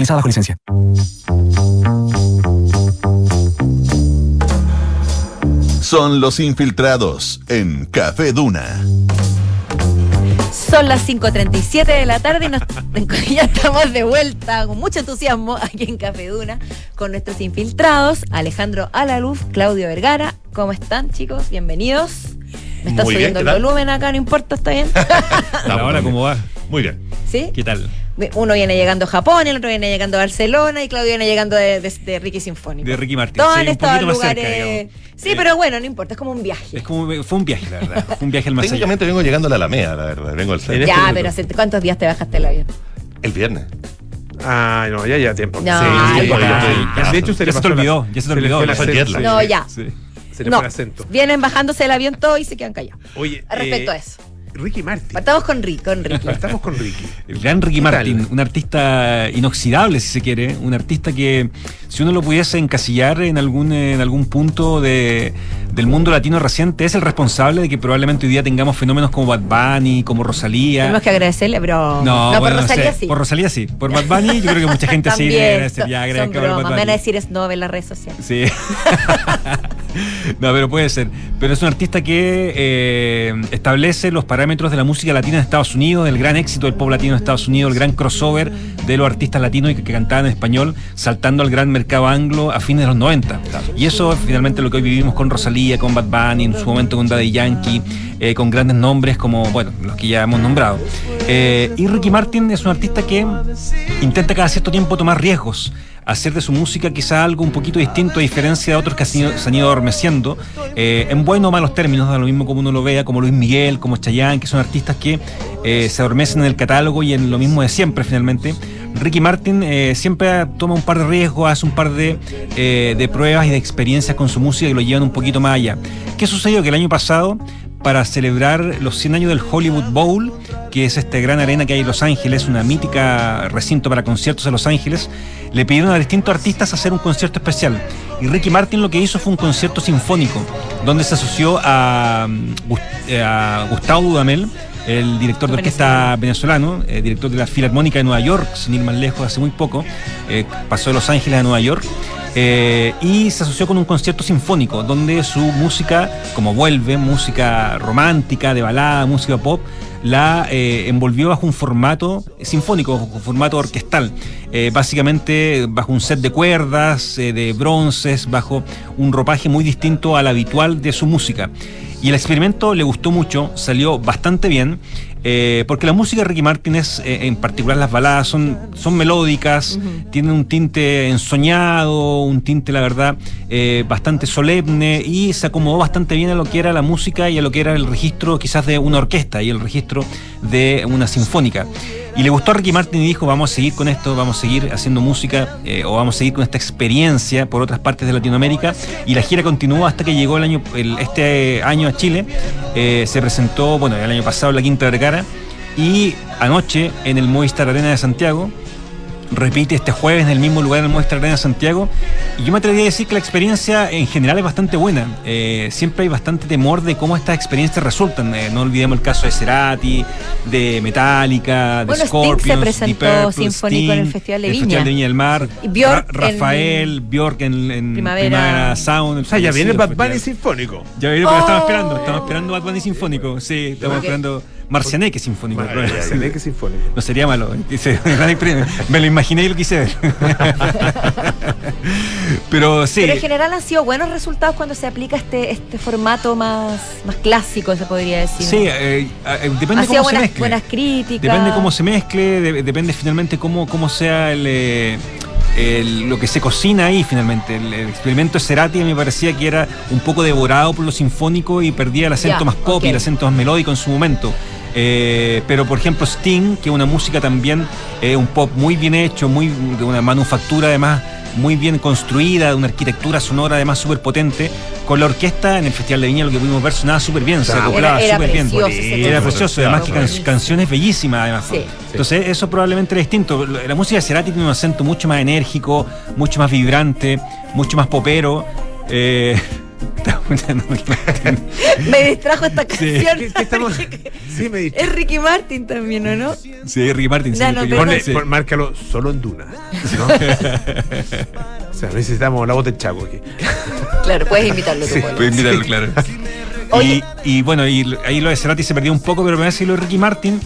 utilizada bajo licencia. Son los infiltrados en Café Duna. Son las 5.37 de la tarde y nos, ya estamos de vuelta con mucho entusiasmo aquí en Café Duna con nuestros infiltrados, Alejandro Alaluz, Claudio Vergara. ¿Cómo están chicos? Bienvenidos. Me está Muy subiendo ¿qué el volumen acá, no importa, está bien. Hola, ¿cómo va? Muy bien. ¿Sí? ¿Qué tal? Uno viene llegando a Japón, el otro viene llegando a Barcelona y Claudio viene llegando de, de- de Ricky Sinfónico. De Ricky Martin. Todos Sí, han un estado en poquito más lugares. cerca, sí, pero bueno, no importa, es como un viaje. Es como, fue un viaje, la verdad. Fue un viaje al más allá. Vengo llegando a la Alameda, la verdad. Vengo al centro. ya, pero ¿hace ¿cuántos días te bajaste el avión? El viernes. Ah, no, ya ya tiempo. No, Sí, Ya. De hecho, se ya le se te la- olvidó, ya se te le olvidó. acento. jet lag. No, ya. Sí. Se le No, fue el acento. vienen bajándose del avión todo y se quedan callados. Oye, Respecto eh, a eso. Ricky Martin. Partamos con Ricky, con Ricky. Estamos con Ricky. El gran Ricky. Martin, un artista inoxidable, si se quiere, un artista que si uno lo pudiese encasillar en algún, en algún punto de, del mundo latino reciente, es el responsable de que probablemente hoy día tengamos fenómenos como Bad Bunny, como Rosalía. Tenemos que agradecerle, pero. No, por bueno, Rosalía sé. sí. Por Rosalía sí. Por Bad Bunny, yo creo que mucha gente sí debe También. agradecer. son, bromas. Me van a decir snob en las redes sociales. Sí. no, pero puede ser. Pero es un artista que eh, establece los parámetros de la música latina en Estados Unidos, del gran éxito del pop latino en Estados Unidos, el gran crossover de los artistas latinos que, que cantaban en español, saltando al gran mercado anglo a fines de los 90. Y eso es finalmente lo que hoy vivimos con Rosalía, con Bad Bunny, en su momento con Daddy Yankee, eh, con grandes nombres como, bueno, los que ya hemos nombrado. Eh, y Ricky Martin es un artista que intenta cada cierto tiempo tomar riesgos hacer de su música quizá algo un poquito distinto a diferencia de otros que se han ido, adormeciendo, eh, en buenos o malos términos, da lo mismo como uno lo vea, como Luis Miguel, como Chayanne, que son artistas que eh, se adormecen en el catálogo y en lo mismo de siempre finalmente. Ricky Martin eh, siempre toma un par de riesgos, hace un par de, de pruebas y de experiencias con su música que lo llevan un poquito más allá. ¿Qué sucedió? Que el año pasado para celebrar los 100 años del Hollywood Bowl, que es este gran arena que hay en Los Ángeles, una mítica recinto para conciertos en Los Ángeles, le pidieron a distintos artistas hacer un concierto especial. Y Ricky Martin lo que hizo fue un concierto sinfónico, donde se asoció a, mm, eh, a Gustavo Dudamel, el director de orquesta venezolano, eh, director de la Filarmónica de Nueva York, sin ir más lejos, hace muy poco, eh, pasó de Los Ángeles a Nueva York. Eh, y se asoció con un concierto sinfónico donde su música, como vuelve, música romántica, de balada, música pop, la eh, envolvió bajo un formato sinfónico, bajo un formato orquestal. Eh, básicamente bajo un set de cuerdas, de bronces, bajo un ropaje muy distinto al habitual de su música. Y el experimento le gustó mucho, salió bastante bien, eh, porque la música de Ricky Martin es, eh, en particular las baladas, son, son melódicas, tienen un tinte ensoñado, un tinte, la verdad, eh, bastante solemne y se acomodó bastante bien a lo que era la música y a lo que era el registro quizás de una orquesta y el registro de una sinfónica. Y le gustó a Ricky Martin y dijo, vamos a seguir con esto, vamos a seguir haciendo música eh, o vamos a seguir con esta experiencia por otras partes de Latinoamérica. Y la gira continuó hasta que llegó el año, este año a Chile. Eh, se presentó, bueno, el año pasado la Quinta Vergara y anoche en el Movistar Arena de Santiago. Repite este jueves en el mismo lugar en el Movistar Arena de Santiago. Y yo me atrevería a decir que la experiencia en general es bastante buena. Eh, siempre hay bastante temor de cómo estas experiencias resultan. Eh, no olvidemos el caso de Cerati, de Metallica, de Bueno, Sting se Scorpions, presentó Deep Purple, sinfónico en el Sting, Festival de el Viña. Festival de Viña del Mar. Y Björk Ra- en- Rafael, Bjork en, en Primavera. Sound. O sea, ya viene Bad Bunny. Sinfónico. Ya viene, pero Oh. estamos esperando, estamos esperando Bad Bunny Sinfónico. Sí, estamos esperando Marcianeque Sinfónico. Bueno, ya, ya, ya, que Sinfónico. No sería malo. Me lo imaginé y lo quise ver. Pero sí. Pero en general han sido buenos resultados cuando se aplica este, este formato más, más clásico, se podría decir. Sí, eh, eh, depende Ha sido cómo se buenas, mezcle. buenas críticas. Depende cómo se mezcle, de- depende finalmente cómo, cómo sea el, eh, el- lo que se cocina ahí finalmente. El, el experimento de Cerati me parecía que era un poco devorado por lo sinfónico y perdía el acento más pop y el acento más melódico en su momento. Eh, pero por ejemplo Sting, que es una música también, eh, un pop muy bien hecho, muy de una manufactura además muy bien construida, de una arquitectura sonora además súper potente, con la orquesta en el Festival de Viña lo que pudimos ver sonaba súper bien, se acoplaba súper bien. Era precioso, además que can- canciones bellísimas además. Sí. Entonces eso probablemente era distinto. La música de Cerati tiene un acento mucho más enérgico, mucho más vibrante, mucho más popero. Eh, escuchando Ricky Martin. Me distrajo esta canción. ¿Qué- qué estamos- Sí, me dice. Es Ricky Martin también, ¿o no? Sí, Ricky Martin. sí, no, Ricky Martin, Ponle, sí. pon- márcalo solo en Duna. ¿no? o sea, necesitamos la voz del Chaco aquí. Claro, puedes invitarlo tú. Puedes invitarlo, claro. Y, y bueno, y ahí lo de Cerati se perdió un poco, pero me parece que lo de Ricky Martin,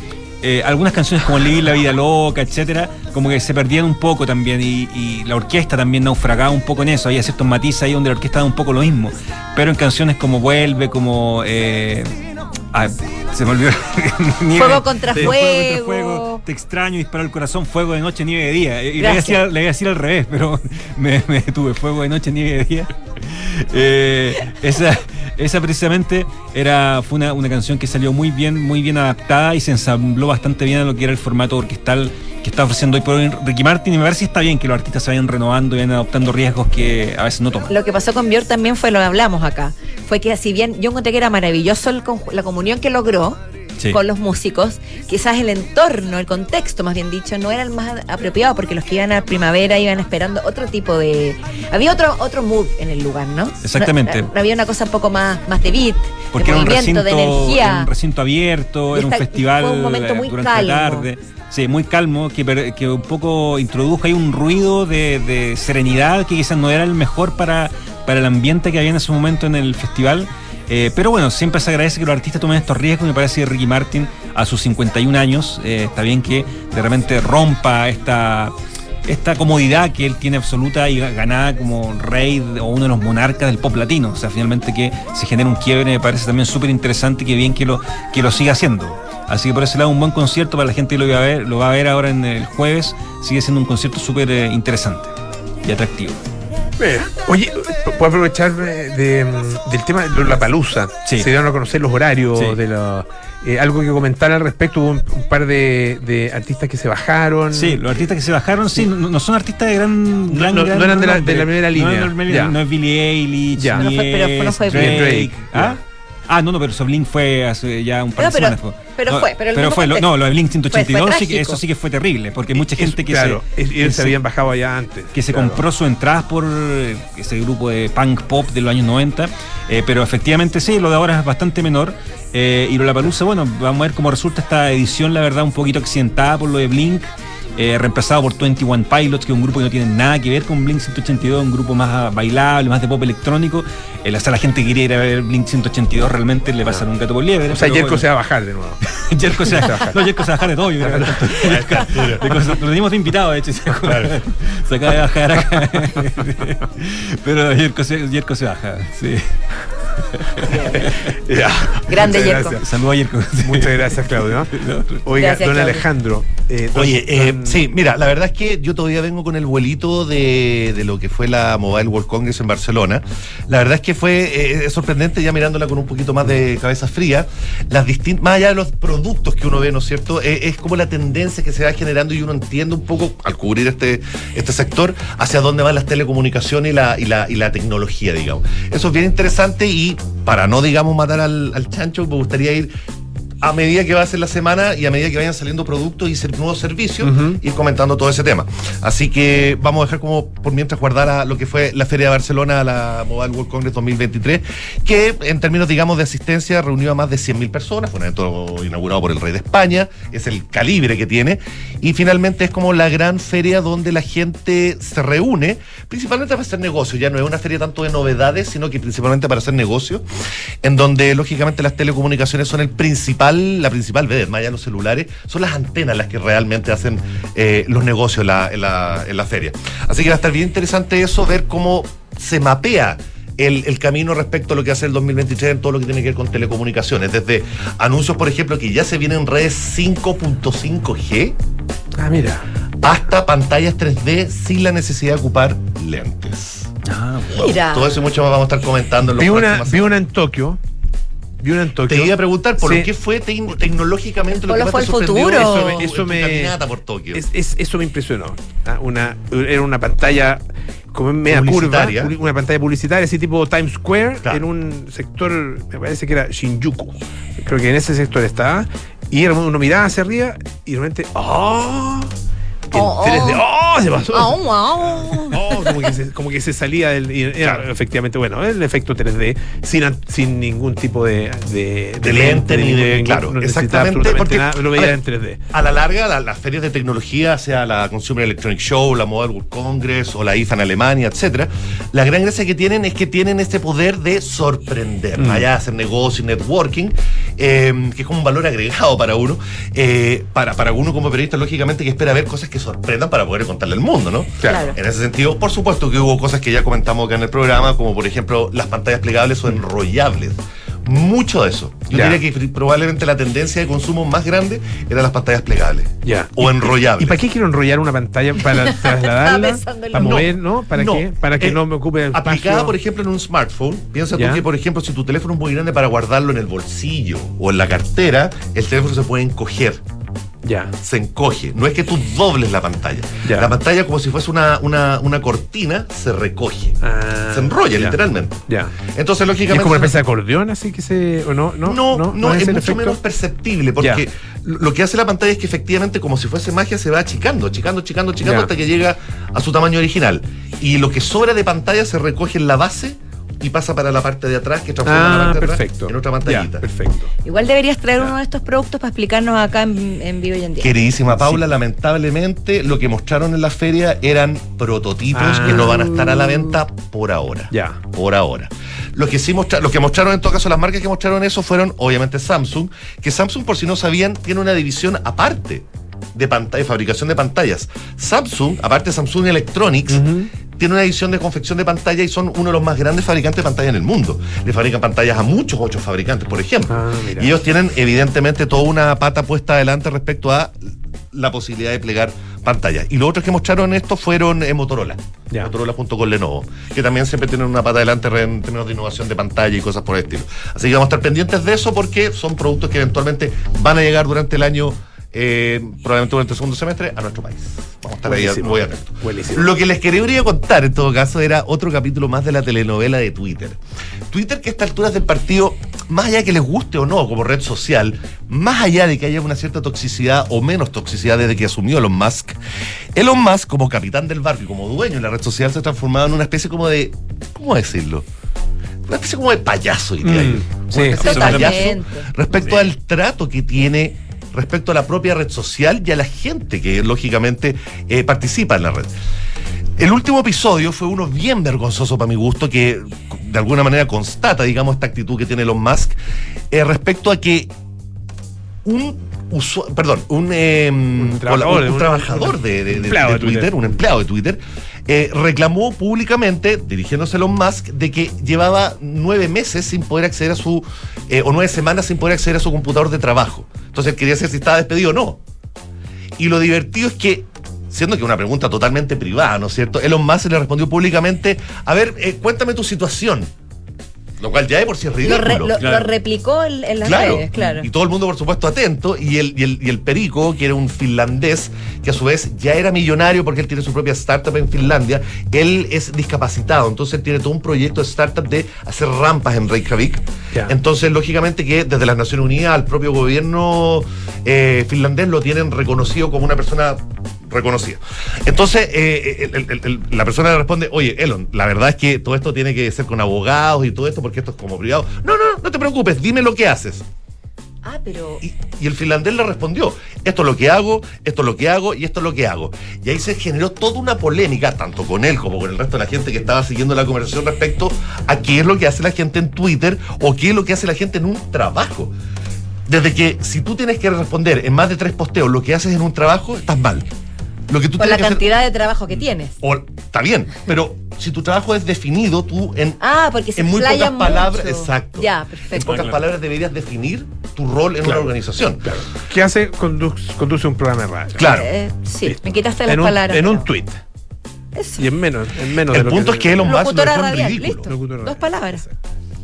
eh, algunas canciones como Vivir la vida loca, etcétera, como que se perdían un poco también. Y, y la orquesta también naufragaba un poco en eso. Había ciertos matices ahí donde la orquesta da un poco lo mismo. Pero en canciones como Vuelve, como. eh, ah, se me olvidó. Nieve. Fuego contra Sí, fuego. contra fuego. Te extraño, disparo el corazón, fuego de noche, nieve de día. Y le iba, a decir, le iba a decir al revés, pero me, me detuve. Fuego de noche, nieve de día. Eh, esa, esa precisamente era, fue una, una canción que salió muy bien, muy bien adaptada y se ensambló bastante bien a lo que era el formato orquestal que está ofreciendo hoy por hoy Ricky Martin. Y me parece que está bien que los artistas se vayan renovando y vayan adoptando riesgos que a veces no toman. Lo que pasó con Björk también fue lo que hablamos acá. Fue que si bien yo encontré que era maravilloso la comunión que logró Sí. con los músicos, quizás el entorno, el contexto más bien dicho, no era el más apropiado porque los que iban a primavera iban esperando otro tipo de... Había otro otro mood en el lugar, ¿no? Exactamente. No- había una cosa un poco más, más de beat, Porque de era un, recinto, de era energía. un recinto abierto, era un festival fue un momento eh, muy durante calmo. la tarde. Sí, muy calmo, que, que un poco introdujo ahí un ruido de, de serenidad que quizás no era el mejor para, para el ambiente que había en ese momento en el festival. Eh, pero bueno, siempre se agradece que los artistas tomen estos riesgos. Me parece que Ricky Martin, a sus 51 años, eh, está bien que de repente rompa esta, esta comodidad que él tiene absoluta y ganada como rey o uno de los monarcas del pop latino. O sea, finalmente que se genera un quiebre me parece también súper interesante y que bien que lo, que lo siga haciendo. Así que por ese lado un buen concierto para la gente que lo va a ver, lo va a ver ahora en el jueves. Sigue siendo un concierto súper eh, interesante y atractivo. Eh, Oye, puedo aprovechar eh, de, mm, del tema de la palusa. Sí. Se dieron a conocer los horarios Sí. de la- eh, algo que comentar al respecto. Hubo un, un par de, de artistas que se bajaron. Sí, los artistas que se bajaron, sí, no, no son artistas de gran. gran, no- gran no eran de la- renombre. de la primera No línea. No es Billie Eilish, Ya. ni No fue- pero es no fue Drake. Drake, ¿Ah? Ah, no, no, pero eso Blink fue hace ya un par No, de pero- semanas. fue. pero No, fue, pero el mismo fue, lo- no, lo de Blink Fue- fue 182, sí que- eso sí que fue terrible, porque mucha gente que claro, se. es- que se habían bajado allá antes. que se claro. compró su entrada por eh, ese grupo de punk pop de los años 90, eh, pero efectivamente sí, lo de ahora es bastante menor. eh, y lo Palusa, bueno, vamos a ver cómo resulta esta edición, la verdad, un poquito accidentada por lo de Blink. Eh, reemplazado por 21 Pilots, que es un grupo que no tiene nada que ver con Blink 182, un grupo más ah, bailable, más de pop electrónico. Eh, la gente que quiere ir a ver Blink 182 realmente le pasan un gato por liebre. O sea, Jerko bueno. se va a bajar de nuevo. Jerko se va a bajar. No, Jerko se va a bajar de todo. yo creo. Lo teníamos de invitado, de hecho. Se se acaba de bajar acá. Pero Jerko se, Jerko se baja. Sí. Ya. Grande gracias. Saludos a Jerko. Muchas gracias, Claudio. Oiga, Gracias, don Claudio. Alejandro. eh, don- Oye, eh, don- sí, mira, la verdad es que yo todavía vengo con el vuelito de, de lo que fue la Mobile World Congress en Barcelona. La verdad es que fue eh, sorprendente ya mirándola con un poquito más de cabeza fría. Las distin- más allá de los productos que uno ve, ¿no es cierto? Eh, es como la tendencia que se va generando y uno entiende un poco, al cubrir este, este sector, hacia dónde van las telecomunicaciones y la, y la, y la tecnología, digamos. Eso es bien interesante y para no, digamos, matar al, al chancho, me gustaría ir a medida que va a ser la semana y a medida que vayan saliendo productos y ser- nuevos servicios, ir comentando todo ese tema. Así que vamos a dejar como por mientras guardar a lo que fue la Feria de Barcelona, la Mobile World Congress 2023, que en términos, digamos, de asistencia reunió a más de 100.000 personas, fue un evento inaugurado por el rey de España, es el calibre que tiene, y finalmente es como la gran feria donde la gente se reúne, principalmente para hacer negocios, ya no es una feria tanto de novedades, sino que principalmente para hacer negocios, en donde lógicamente las telecomunicaciones son el principal, la principal vedette, más allá de los celulares, son las antenas las que realmente hacen eh, los negocios en la, en, la, en la feria. Así que va a estar bien interesante eso, ver cómo se mapea el, el camino respecto a lo que hace el 2023 en todo lo que tiene que ver con telecomunicaciones. Desde anuncios, por ejemplo, que ya se vienen redes 5.5G Ah, mira. hasta pantallas 3D sin la necesidad de ocupar lentes. Ah, Mira. Todo eso y mucho más vamos a estar comentando en los Vi una, vi una en Tokio. Vi una en Tokio. Te iba a preguntar por Sí. lo que fue tec- tecnológicamente lo ¿Cuál que más fue te el futuro? Eso me, Eso eso me- caminata por Tokio. Es- es- eso me impresionó. Ah, Una, era una pantalla como en media curva, una pantalla publicitaria, así tipo Times Square, Claro. en un sector, me parece que era Shinjuku. Creo que en ese sector estaba. Y era- uno miraba hacia arriba y de repente, ¡oh! En Oh, oh. 3D, ¡oh! Se pasó. Au, au. Como que se, como que se salía del. era, efectivamente, bueno, el efecto 3D sin, sin ningún tipo de, de, De lente ni de- ningún- claro, no exactamente, porque, nada, lo veía ver, en 3D. A la larga, la- las ferias de tecnología, sea la Consumer Electronic Show, la Mobile World Congress o la IFA en Alemania, etcétera, la gran gracia que tienen es que tienen este poder de sorprender, Mm. allá hacer negocio y networking, eh, que es como un valor agregado para uno, eh, para, para uno como periodista, lógicamente, que espera ver cosas que sorprendan para poder contarle al mundo, ¿no? Claro. En ese sentido, por supuesto que hubo cosas que ya comentamos acá en el programa, como por ejemplo las pantallas plegables o enrollables. Mucho de eso. Yo Ya. diría que probablemente la tendencia de consumo más grande eran las pantallas plegables. Ya. O enrollables. ¿Y para qué quiero enrollar una pantalla? ¿Para trasladarla? ¿Para mover? ¿No? ¿Para No. qué? ¿Para que Eh, no me ocupe el Aplicada, espacio? por ejemplo, en un smartphone, piensa Ya. tú que, por ejemplo, si tu teléfono es muy grande para guardarlo en el bolsillo o en la cartera, el teléfono se puede encoger. Ya. Se encoge. No es que tú dobles la pantalla. Ya. La pantalla, como si fuese una, una, una cortina, se recoge. Ah, se enrolla, ya. literalmente. Ya. Entonces, ¿Es lógicamente. como una especie de acordeón así que se. ¿O no? No, No, no, es, el mucho efecto? menos perceptible porque lo que hace la pantalla es que efectivamente, como si fuese magia, se va achicando, achicando, achicando, achicando hasta que llega a su tamaño original. Y lo que sobra de pantalla se recoge en la base y pasa para la parte de atrás, que transforma la Ah, parte de atrás perfecto. en otra Ya, pantallita. perfecto. Igual deberías traer uno de estos productos para explicarnos acá en, en vivo y en día. Queridísima Paula, lamentablemente lo que mostraron en la feria eran prototipos Ah. que no van a estar a la venta por ahora. Ya. Por ahora. Lo que sí mostra, lo que mostraron en todo caso, las marcas que mostraron eso fueron obviamente Samsung, que Samsung por si no sabían tiene una división aparte de pantalla, fabricación de pantallas. Samsung, aparte de Samsung Electronics, tiene una división de confección de pantalla y son uno de los más grandes fabricantes de pantalla en el mundo. Le fabrican pantallas a muchos otros fabricantes, por ejemplo. Ah, y ellos tienen evidentemente toda una pata puesta adelante respecto a la posibilidad de plegar pantallas. Y los otros que mostraron esto fueron eh, Motorola. Ya. Motorola junto con Lenovo, que también siempre tienen una pata adelante en términos de innovación de pantalla y cosas por el estilo. Así que vamos a estar pendientes de eso porque son productos que eventualmente van a llegar durante el año, eh, probablemente durante el segundo semestre, a nuestro país. Vamos a estar ahí Buenísimo. muy atentos. Buenísimo. Lo que les quería contar en todo caso era otro capítulo más de la telenovela de Twitter. Twitter que a estas alturas del partido, más allá de que les guste o no como red social, más allá de que haya una cierta toxicidad o menos toxicidad desde que asumió Elon Musk, Elon Musk como capitán del barco y como dueño de la red social se ha transformado en una especie como de, ¿cómo decirlo? Una especie como de payaso, diría Mm, sí, Una especie de Totalmente. payaso respecto al trato que tiene respecto a la propia red social y a la gente que lógicamente eh, participa en la red. El último episodio fue uno bien vergonzoso para mi gusto, que de alguna manera constata, digamos, esta actitud que tiene Elon Musk eh, respecto a que un usua- perdón, un, eh, trabajador, un- trabajador de. Twitter, un empleado de Twitter, eh, reclamó públicamente, dirigiéndose a Elon Musk, de que llevaba nueve meses sin poder acceder a su, eh, o nueve semanas sin poder acceder a su computador de trabajo. Entonces él quería saber si estaba despedido o no. Y lo divertido es que, siendo que una pregunta totalmente privada, ¿no es cierto? Elon Musk le respondió públicamente, a ver, eh, cuéntame tu situación. Lo cual ya de por sí es Lo, ridículo. re- lo- claro. lo replicó en, en las Claro. redes, claro. Y todo el mundo, por supuesto, atento. Y el, y, el, y el Perico, que era un finlandés, que a su vez ya era millonario porque él tiene su propia startup en Finlandia, él es discapacitado. Entonces él tiene todo un proyecto de startup de hacer rampas en Reykjavik. Entonces, lógicamente, que desde las Naciones Unidas al propio gobierno eh, finlandés lo tienen reconocido como una persona reconocida. Entonces, eh, el- el- el- la persona le responde, oye, Elon, la verdad es que todo esto tiene que ser con abogados y todo esto porque esto es como privado. No, no, no te preocupes, dime lo que haces. Ah, pero. Y, y el finlandés le respondió, esto es lo que hago, esto es lo que hago y esto es lo que hago. Y ahí se generó toda una polémica, tanto con él como con el resto de la gente que estaba siguiendo la conversación respecto a qué es lo que hace la gente en Twitter o qué es lo que hace la gente en un trabajo. Desde que si tú tienes que responder en más de tres posteos lo que haces en un trabajo, estás mal. Lo que tú Por la tienes que hacer- cantidad de trabajo que tienes. o- está bien, pero si tu trabajo es definido, tú en, Ah, porque se en muy pocas palabras, exacto. Ya, En pocas Claro. palabras deberías definir tu rol en una organización. ¿Qué hace? Condu- conduce un programa de radio. Claro. Eh, sí, me quitaste las En un, palabras. en un tweet. Eso. Y en menos, en menos El de lo punto es que Elon Musk lo Locutora dejó en radial, ridículo. Dos palabras.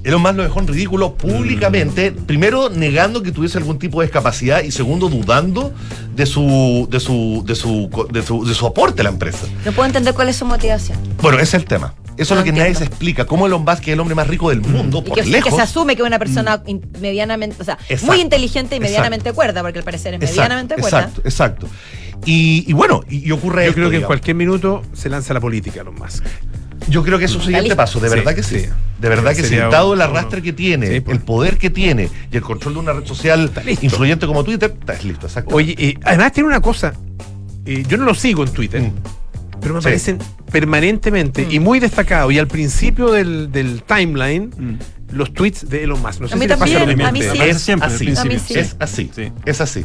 Elon Musk lo dejó en ridículo públicamente, primero negando que tuviese algún tipo de discapacidad y segundo dudando de su, de su, de su, de su, de su aporte a la empresa. No puedo entender cuál es su motivación. Bueno, ese es el tema. Eso No es lo que nadie se explica. ¿Cómo Elon Musk, que es el hombre más rico del mundo, Y por que, que lejos? se asume que es una persona in- medianamente, o sea, Exacto, muy inteligente y exacto. medianamente cuerda, porque al parecer es Exacto, medianamente cuerda. Exacto, exacto. Y, y bueno, y, y ocurre Yo esto, creo que en cualquier minuto se lanza la política, Elon Musk. Yo creo que es su siguiente paso, de Sí, verdad que sí. sí. De verdad que sí. Dado el uno- arrastre que tiene, Sí, pues. el poder que tiene y el control de una red social influyente como Twitter, estás listo, exacto. Oye, eh, además tiene una cosa. eh, yo no lo sigo en Twitter, Mm. pero me Sí. aparecen permanentemente y muy destacado. Y al principio del, del timeline, los tweets de Elon Musk. No sé A mí si le pasa lo también, mismo. a mí sí. Aparece Es así. principio. A mí sí. Es así. Sí. Es así.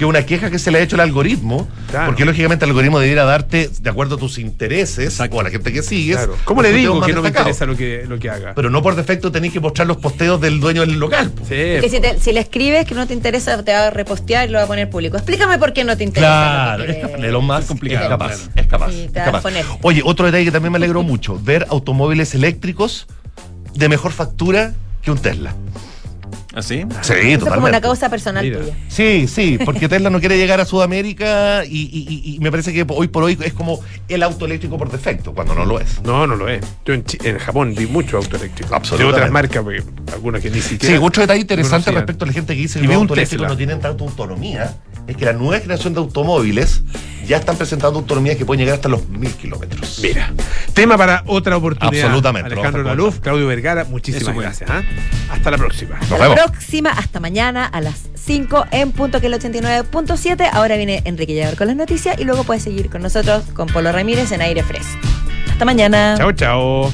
Que una queja que se le ha hecho al algoritmo, Claro. porque lógicamente el algoritmo debiera darte de acuerdo a tus intereses Exacto. o a la gente que sigues. Claro. ¿Cómo le digo más que no me interesa lo que, lo que haga? Pero no por defecto tenéis que mostrar los posteos del dueño del local. Sí, Que si, te- si le escribes que no te interesa, te va a repostear y lo va a poner público. Explícame por qué no te interesa. Claro, lo que es Musk Es complicado, es capaz, es capaz. Y es capaz. Oye, otro detalle que también me alegró mucho, ver automóviles eléctricos de mejor factura que un Tesla. ¿Así? Sí, Eso es como totalmente. una causa personal Mira. tuya. Sí, sí, porque Tesla no quiere llegar a Sudamérica y, y- me parece que hoy por hoy es como el auto eléctrico por defecto, cuando no lo es. No, no lo es. Yo en, Chi- en Japón vi mucho auto eléctrico. Absolutamente. De otras marcas, algunas que ni Sí, siquiera. otro detalle interesante conocían. respecto a la gente que dice que los un autos eléctricos no tienen tanta autonomía, es que la nueva generación de automóviles ya están presentando autonomías que pueden llegar hasta los mil kilómetros. Mira, tema para otra oportunidad. Absolutamente, Alejandro Laluf, Claudio Vergara, muchísimas Eso gracias. ¿ah? Hasta la próxima. Nos Hasta la vemos. próxima, hasta mañana a las 5 en punto que el 89.7. Ahora viene Enrique Llaver con las noticias y luego puedes seguir con nosotros con Polo Ramírez en aire fresco. Hasta mañana. Chao, chao.